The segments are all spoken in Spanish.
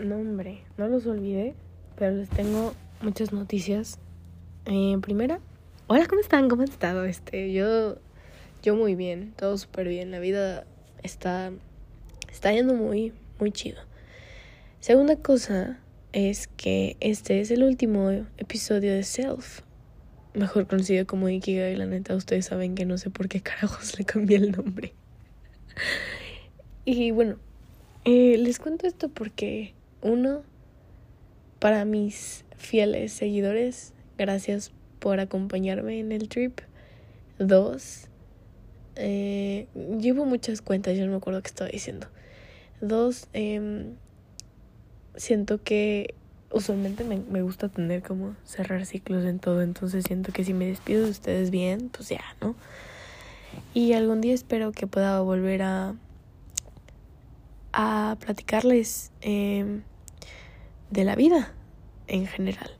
No, hombre, no los olvidé, pero les tengo muchas noticias. Eh, primera, hola, ¿cómo están? ¿Cómo han estado? Este, yo, yo muy bien, todo súper bien. La vida está, está yendo muy, muy chido. Segunda cosa es que este es el último episodio de Self, mejor conocido como Ikigai. La neta, ustedes saben que no sé por qué carajos le cambié el nombre. y bueno, eh, les cuento esto porque uno, para mis fieles seguidores, gracias por acompañarme en el trip. Dos, eh, llevo muchas cuentas, yo no me acuerdo qué estaba diciendo. Dos, eh, siento que usualmente me, me, gusta tener como cerrar ciclos en todo, entonces siento que si me despido de ustedes bien, pues ya, ¿no? Y algún día espero que pueda volver a a platicarles eh, de la vida en general.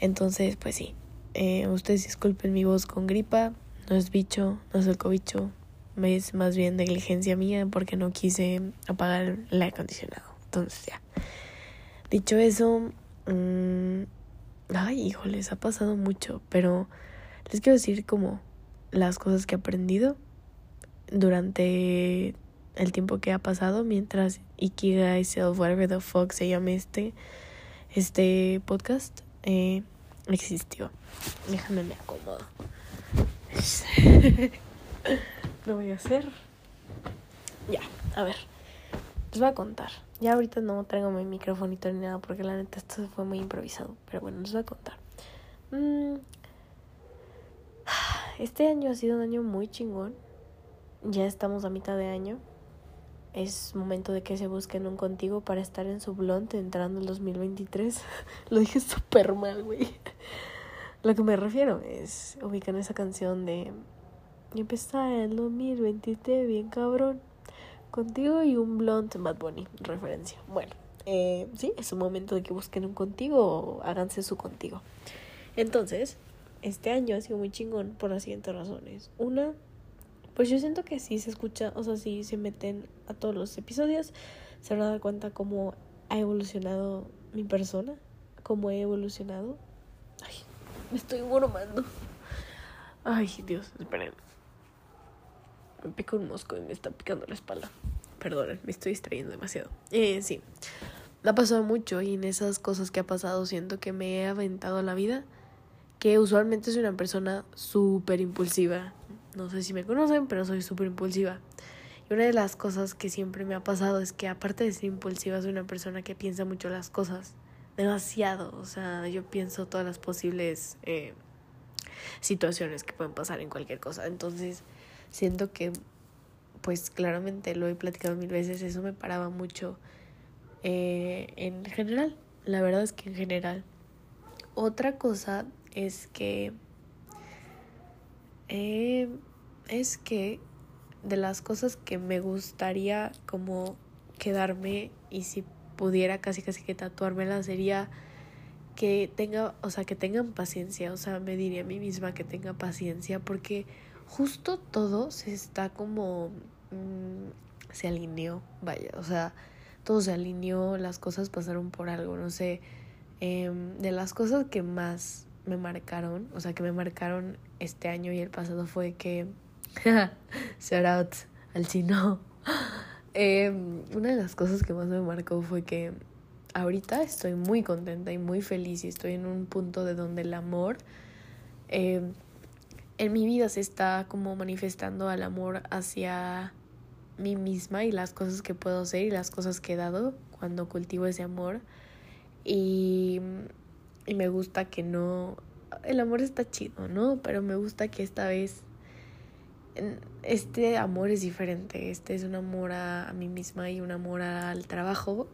Entonces, pues sí, eh, ustedes disculpen mi voz con gripa, no es bicho, no es el cobicho, es más bien negligencia mía porque no quise apagar el aire acondicionado. Entonces ya. Dicho eso, mmm, ay, híjoles, ha pasado mucho, pero les quiero decir como las cosas que he aprendido durante el tiempo que ha pasado mientras Ikigai Self, whatever the fuck se llame este, este podcast, eh, existió. Déjame me acomodo. Lo voy a hacer. Ya, a ver. Les voy a contar. Ya ahorita no traigo mi microfonito ni nada porque la neta esto fue muy improvisado. Pero bueno, les voy a contar. Mm. Este año ha sido un año muy chingón. Ya estamos a mitad de año es momento de que se busquen un contigo para estar en su blunt entrando el 2023. Lo dije súper mal, güey. Lo que me refiero es ubican esa canción de empezar el 2023 bien cabrón. Contigo y un blunt Bad Bunny, referencia. Bueno, eh, sí, es un momento de que busquen un contigo o háganse su contigo. Entonces, este año ha sido muy chingón por las siguientes razones. Una, pues yo siento que sí se escucha, o sea, si se meten a todos los episodios, se van a dar cuenta cómo ha evolucionado mi persona, cómo he evolucionado. Ay, me estoy bromando. Ay, Dios, esperen. Me pica un mosco y me está picando la espalda. Perdonen, me estoy distrayendo demasiado. Eh, sí, ha pasado mucho y en esas cosas que ha pasado siento que me he aventado la vida. Que usualmente soy una persona súper impulsiva, no sé si me conocen, pero soy súper impulsiva. Y una de las cosas que siempre me ha pasado es que aparte de ser impulsiva, soy una persona que piensa mucho las cosas. Demasiado. O sea, yo pienso todas las posibles eh, situaciones que pueden pasar en cualquier cosa. Entonces, siento que, pues claramente lo he platicado mil veces, eso me paraba mucho eh, en general. La verdad es que en general. Otra cosa es que eh, es que de las cosas que me gustaría como quedarme y si pudiera casi casi que tatuármela sería que tenga, o sea, que tengan paciencia, o sea, me diría a mí misma que tenga paciencia porque justo todo se está como mmm, se alineó, vaya, o sea, todo se alineó, las cosas pasaron por algo, no sé, eh, de las cosas que más me marcaron, o sea, que me marcaron este año y el pasado fue que, shout out al chino, eh, una de las cosas que más me marcó fue que ahorita estoy muy contenta y muy feliz y estoy en un punto de donde el amor eh, en mi vida se está como manifestando al amor hacia mí misma y las cosas que puedo hacer y las cosas que he dado cuando cultivo ese amor. Y y me gusta que no, el amor está chido, ¿no? Pero me gusta que esta vez este amor es diferente, este es un amor a, mí misma y un amor al trabajo.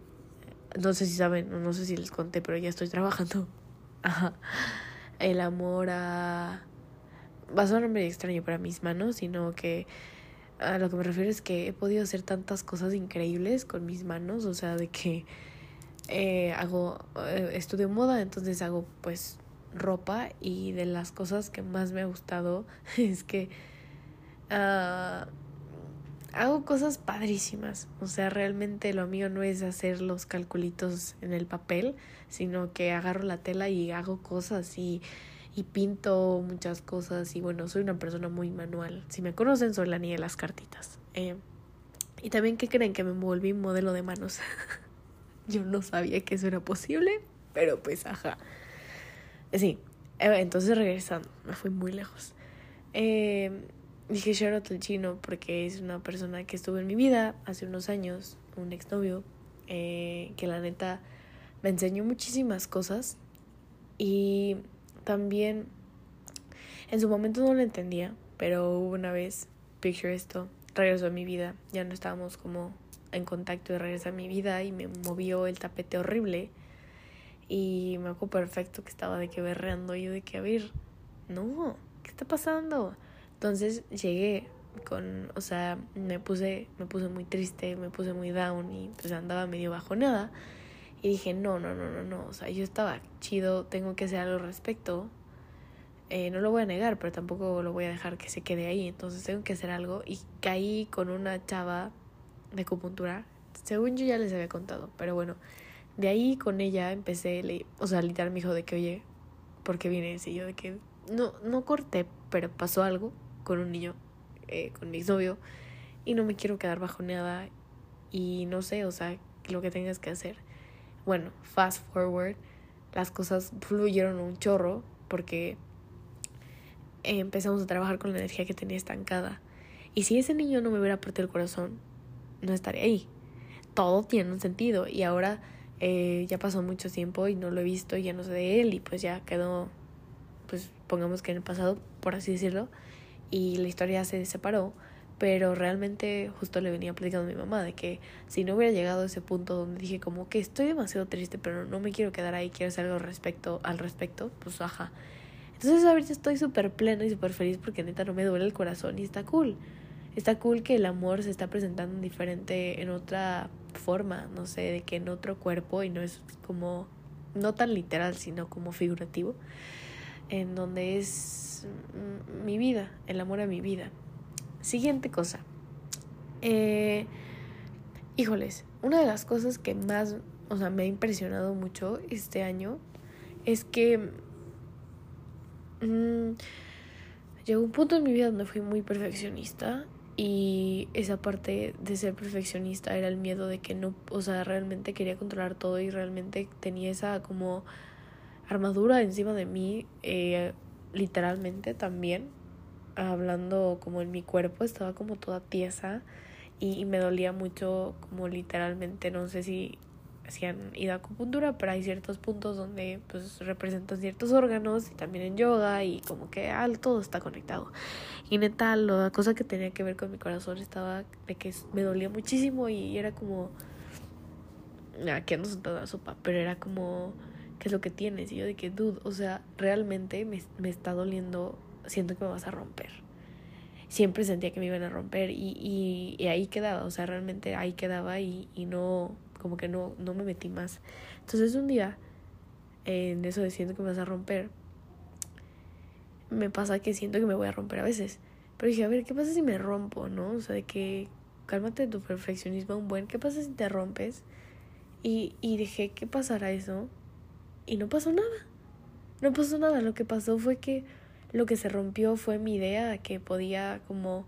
No sé si saben, no sé si les conté, pero ya estoy trabajando. Ajá. El amor a... Va a sonar medio extraño para mis manos, sino que a lo que me refiero es que he podido hacer tantas cosas increíbles con mis manos, o sea, de que eh, hago, eh, estudio moda, entonces hago pues ropa y de las cosas que más me ha gustado es que uh, hago cosas padrísimas. O sea, realmente lo mío no es hacer los calculitos en el papel, sino que agarro la tela y hago cosas y, y pinto muchas cosas. Y bueno, soy una persona muy manual. Si me conocen, soy la niña de las cartitas. Eh, y también, ¿qué creen? Que me volví modelo de manos. Yo no sabía que eso era posible, pero pues, ajá. Sí, eh, entonces regresando, me fui muy lejos. Eh, dije el chino porque es una persona que estuvo en mi vida hace unos años, un exnovio, eh, que la neta me enseñó muchísimas cosas y también en su momento no lo entendía, pero una vez, picture esto, regresó a mi vida, ya no estábamos como en contacto y regresó a mi vida y me movió el tapete horrible y me acuerdo perfecto que estaba de que berreando y de que a ver, no, ¿qué está pasando? Entonces llegué con, o sea, me puse, me puse muy triste, me puse muy down y pues andaba medio bajonada. Y dije, no, no, no, no, no, o sea, yo estaba chido, tengo que hacer algo al respecto. Eh, no lo voy a negar, pero tampoco lo voy a dejar que se quede ahí. Entonces tengo que hacer algo. Y caí con una chava de acupuntura. Según yo ya les había contado. Pero bueno, de ahí con ella empecé, o sea, literal me dijo de que, oye, ¿por qué vienes? Y yo de que, no, no corté, pero pasó algo con un niño, eh, con mi exnovio, y no me quiero quedar bajoneada y no sé, o sea, lo que tengas que hacer. Bueno, fast forward, las cosas fluyeron un chorro porque empezamos a trabajar con la energía que tenía estancada. Y si ese niño no me hubiera partido el corazón, no estaría ahí. Todo tiene un sentido y ahora eh, ya pasó mucho tiempo y no lo he visto y ya no sé de él y pues ya quedó, pues pongamos que en el pasado, por así decirlo y la historia se separó, pero realmente justo le venía platicando a mi mamá de que si no hubiera llegado a ese punto donde dije como que estoy demasiado triste, pero no me quiero quedar ahí, quiero hacer algo respecto, al respecto, pues ajá. Entonces ahorita estoy súper plena y súper feliz porque neta no me duele el corazón y está cool. Está cool que el amor se está presentando diferente, en otra forma, no sé, de que en otro cuerpo y no es como, no tan literal, sino como figurativo, en donde es mi vida, el amor a mi vida. Siguiente cosa. Eh, híjoles, una de las cosas que más, o sea, me ha impresionado mucho este año es que mm, llegó un punto en mi vida donde fui muy perfeccionista y esa parte de ser perfeccionista era el miedo de que no, o sea, realmente quería controlar todo y realmente tenía esa como armadura encima de mí eh, literalmente también, hablando como en mi cuerpo, estaba como toda tiesa y, me dolía mucho como literalmente, no sé si, si han ido a acupuntura, pero hay ciertos puntos donde pues representan ciertos órganos y también en yoga y como que ah, todo está conectado. Y neta, la cosa que tenía que ver con mi corazón estaba de que me dolía muchísimo y era como... Aquí ando sentada la sopa, pero era como ¿qué es lo que tienes? Y yo de que, dude, o sea, realmente me, me está doliendo, siento que me vas a romper. Siempre sentía que me iban a romper y, y, y ahí quedaba, o sea, realmente ahí quedaba y, y no, como que no, no me metí más. Entonces un día, en eso de siento que me vas a romper, me pasa que siento que me voy a romper a veces. Pero dije, a ver, ¿qué pasa si me rompo, no? O sea, de que cálmate de tu perfeccionismo un buen, ¿qué pasa si te rompes? Y, y dije, ¿qué pasará eso? y no pasó nada. No pasó nada. Lo que pasó fue que lo que se rompió fue mi idea de que podía como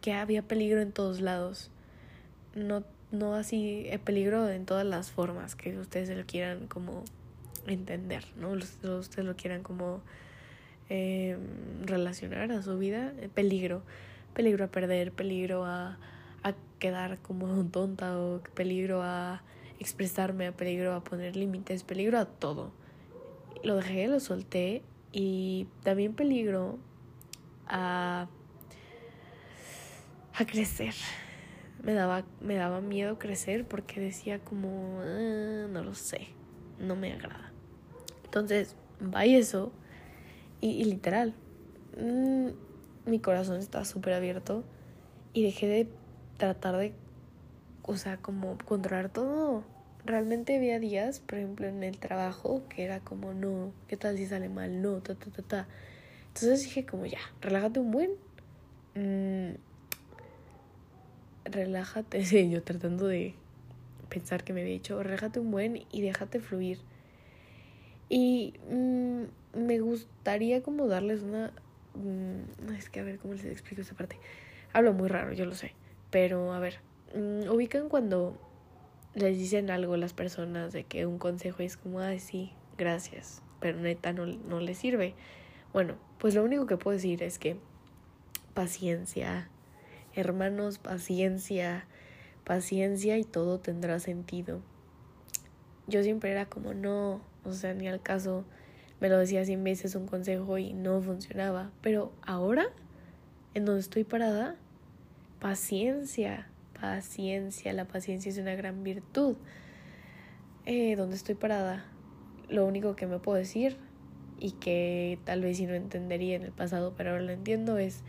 que había peligro en todos lados. No, no así el peligro en todas las formas que ustedes lo quieran como entender, ¿no? Ustedes lo quieran como eh, relacionar a su vida. Peligro. Peligro a perder, peligro a, a quedar como tonta o peligro a expresarme, peligro a poner límites, peligro a todo. Lo dejé, lo solté y también peligro a, a crecer. Me daba, me daba miedo crecer porque decía como, ah, no lo sé, no me agrada. Entonces, va eso y, literal, mm, mi corazón está súper abierto y dejé de tratar de o sea, como controlar todo. Realmente había días, por ejemplo, en el trabajo, que era como, no, ¿qué tal si sale mal? No, ta, ta, ta, ta. Entonces dije como, ya, relájate un buen. Mm, relájate, yo tratando de pensar que me había dicho, relájate un buen y déjate fluir. Y mm, me gustaría como darles una... Mm, es que a ver cómo les explico esa parte. Hablo muy raro, yo lo sé. Pero a ver, mm, ubican cuando les dicen algo las personas de que un consejo es como, ay, sí, gracias, pero neta no, no les sirve. Bueno, pues lo único que puedo decir es que paciencia, hermanos, paciencia, paciencia y todo tendrá sentido. Yo siempre era como, no, o sea, ni al caso, me lo decía cien veces un consejo y no funcionaba, pero ahora, en donde estoy parada, paciencia, paciencia, la paciencia es una gran virtud. Eh, donde estoy parada, lo único que me puedo decir y que tal vez si no entendería en el pasado, pero ahora lo entiendo, es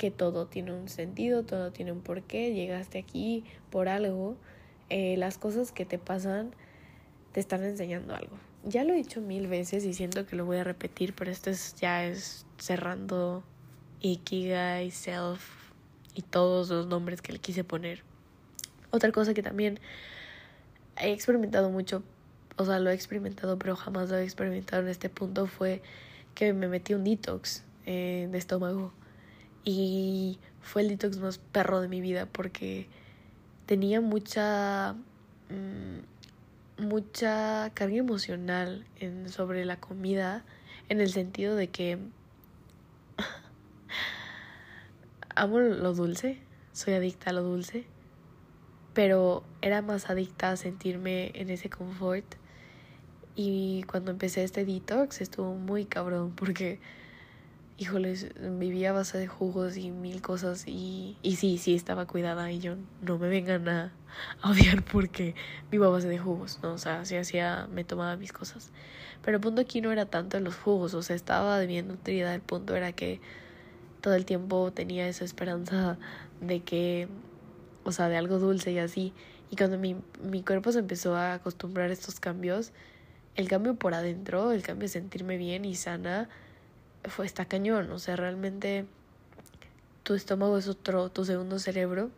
que todo tiene un sentido, todo tiene un porqué, llegaste aquí por algo, eh, las cosas que te pasan te están enseñando algo. Ya lo he dicho mil veces y siento que lo voy a repetir, pero esto es, ya es cerrando Ikigai, Self y todos los nombres que le quise poner. Otra cosa que también he experimentado mucho o sea, lo he experimentado, pero jamás lo he experimentado en este punto, fue que me metí un detox eh, de estómago. Y fue el detox más perro de mi vida porque tenía mucha. Mm, mucha carga emocional sobre la comida, en el sentido de que. amo lo dulce, soy adicta a lo dulce, pero era más adicta a sentirme en ese confort y cuando empecé este detox estuvo muy cabrón porque, híjoles, vivía a base de jugos y mil cosas y, y sí, sí estaba cuidada y yo no me vengan a, odiar porque vivo a base de jugos, ¿no? O sea, si hacía, me tomaba mis cosas. Pero el punto aquí no era tanto los jugos, o sea, estaba bien nutrida. El punto era que todo el tiempo tenía esa esperanza de que, o sea, de algo dulce y así. Y cuando mi, mi cuerpo se empezó a acostumbrar a estos cambios, el cambio por adentro, el cambio de sentirme bien y sana, fue está cañón. O sea, realmente tu estómago es otro, tu segundo cerebro.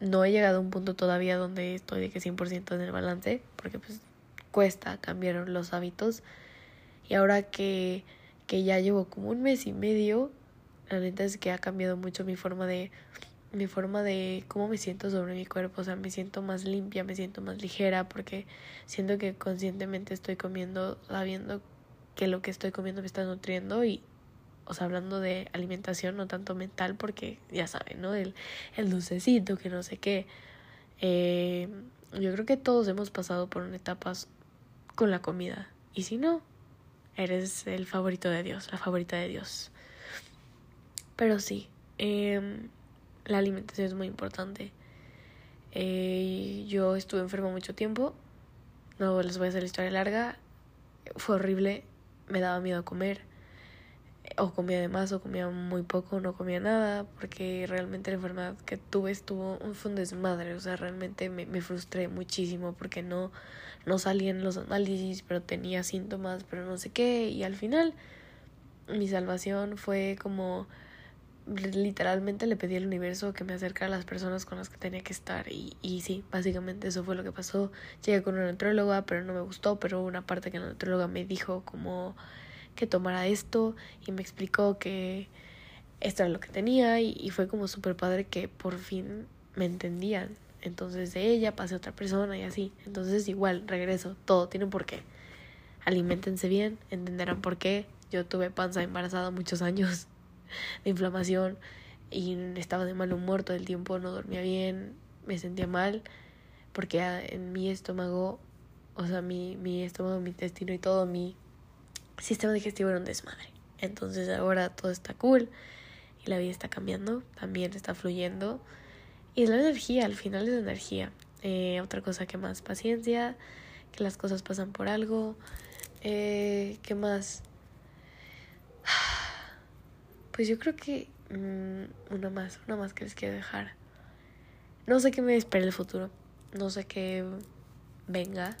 No he llegado a un punto todavía donde estoy de que 100% en el balance, porque pues cuesta cambiar los hábitos. Y ahora que, que ya llevo como un mes y medio, la neta es que ha cambiado mucho mi forma de mi forma de cómo me siento sobre mi cuerpo, o sea, me siento más limpia, me siento más ligera porque siento que conscientemente estoy comiendo sabiendo que lo que estoy comiendo me está nutriendo y o sea, hablando de alimentación, no tanto mental, porque ya saben, ¿no? El, el dulcecito, que no sé qué. Eh, yo creo que todos hemos pasado por etapas con la comida. Y si no, eres el favorito de Dios, la favorita de Dios. Pero sí, eh, la alimentación es muy importante. Eh, yo estuve enferma mucho tiempo, no les voy a hacer la historia larga, fue horrible, me daba miedo comer, o comía de más o comía muy poco, no comía nada, porque realmente la enfermedad que tuve estuvo, fue un desmadre, o sea, realmente me, me frustré muchísimo porque no, no salían los análisis, pero tenía síntomas, pero no sé qué, y al final mi salvación fue como literalmente le pedí al universo que me acercara a las personas con las que tenía que estar y, y sí, básicamente eso fue lo que pasó. Llegué con una nutróloga, pero no me gustó, pero una parte que la nutróloga me dijo como que tomara esto y me explicó que esto era lo que tenía y, fue como súper padre que por fin me entendían. Entonces de ella pasé a otra persona y así. Entonces igual, regreso, todo tiene un porqué. Aliméntense bien, entenderán por qué. Yo tuve panza embarazada muchos años de inflamación y estaba de mal humor todo el tiempo, no dormía bien, me sentía mal porque en mi estómago, o sea, mi, mi estómago, mi intestino y todo mi sistema digestivo era un desmadre. Entonces ahora todo está cool y la vida está cambiando, también está fluyendo. Y es la energía, al final es energía. Eh, otra cosa que más, paciencia, que las cosas pasan por algo. Eh, ¿Qué más? Pues yo creo que mm, una más, una más que les quiero dejar. No sé qué me espera el futuro, no sé qué venga,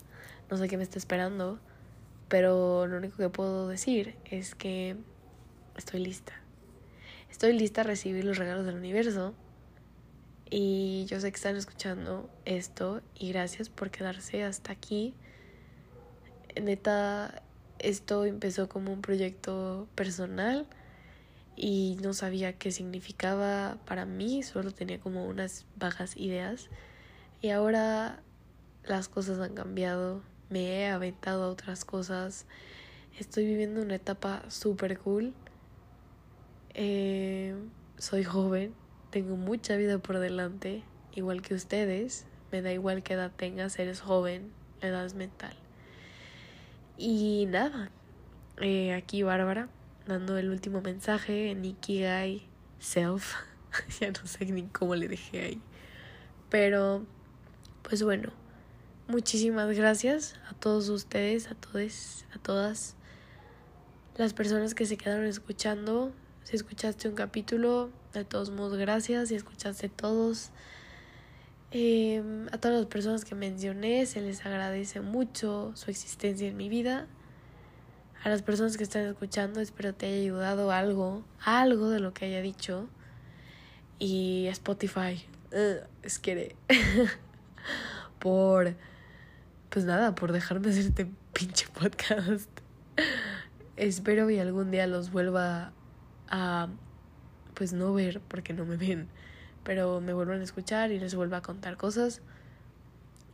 no sé qué me está esperando, pero lo único que puedo decir es que estoy lista. Estoy lista a recibir los regalos del universo Y yo sé que están escuchando esto y gracias por quedarse hasta aquí. Neta, esto empezó como un proyecto personal y no sabía qué significaba para mí, solo tenía como unas bajas ideas. Y ahora las cosas han cambiado, me he aventado a otras cosas, estoy viviendo una etapa súper cool. Eh, soy joven, tengo mucha vida por delante, igual que ustedes. Me da igual qué edad tengas, eres joven, la edad es mental. Y nada, eh, aquí Bárbara, dando el último mensaje en Ikigai Self. ya no sé ni cómo le dejé ahí. Pero, pues bueno, muchísimas gracias a todos ustedes, a todos, a todas las personas que se quedaron escuchando. Si escuchaste un capítulo, de todos modos, gracias. Si escuchaste todos, em, a todas las personas que mencioné, se les agradece mucho su existencia en mi vida. A las personas que están escuchando, espero te haya ayudado algo, algo de lo que haya dicho. Y Spotify, es que por, pues nada, por dejarme hacer este pinche podcast. Espero y algún día los vuelva a, pues no ver porque no me ven, pero me vuelvan a escuchar y les vuelva a contar cosas.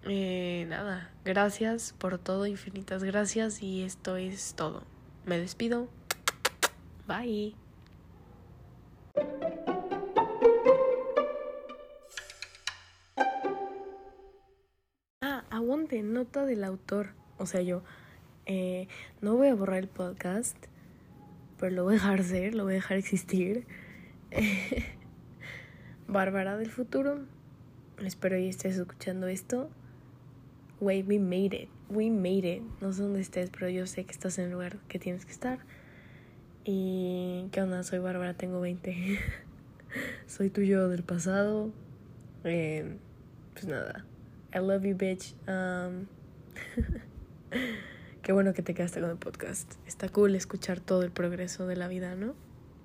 Eh, nada, gracias por todo, infinitas gracias y esto es todo. Me despido. Bye. Ah, aguante, nota del autor. O sea, yo eh, no voy a borrar el podcast, pero lo voy a dejar ser, lo voy a dejar existir. Bárbara del futuro, espero y estés escuchando esto. Wey, we made it, we made it. No sé dónde estés, pero yo sé que estás en el lugar que tienes que estar. Y qué onda, soy Bárbara, tengo 20. soy tu yo del pasado. Eh, pues nada, I love you, bitch. Um, Qué bueno que te quedaste con el podcast. Está cool escuchar todo el progreso de la vida, ¿no?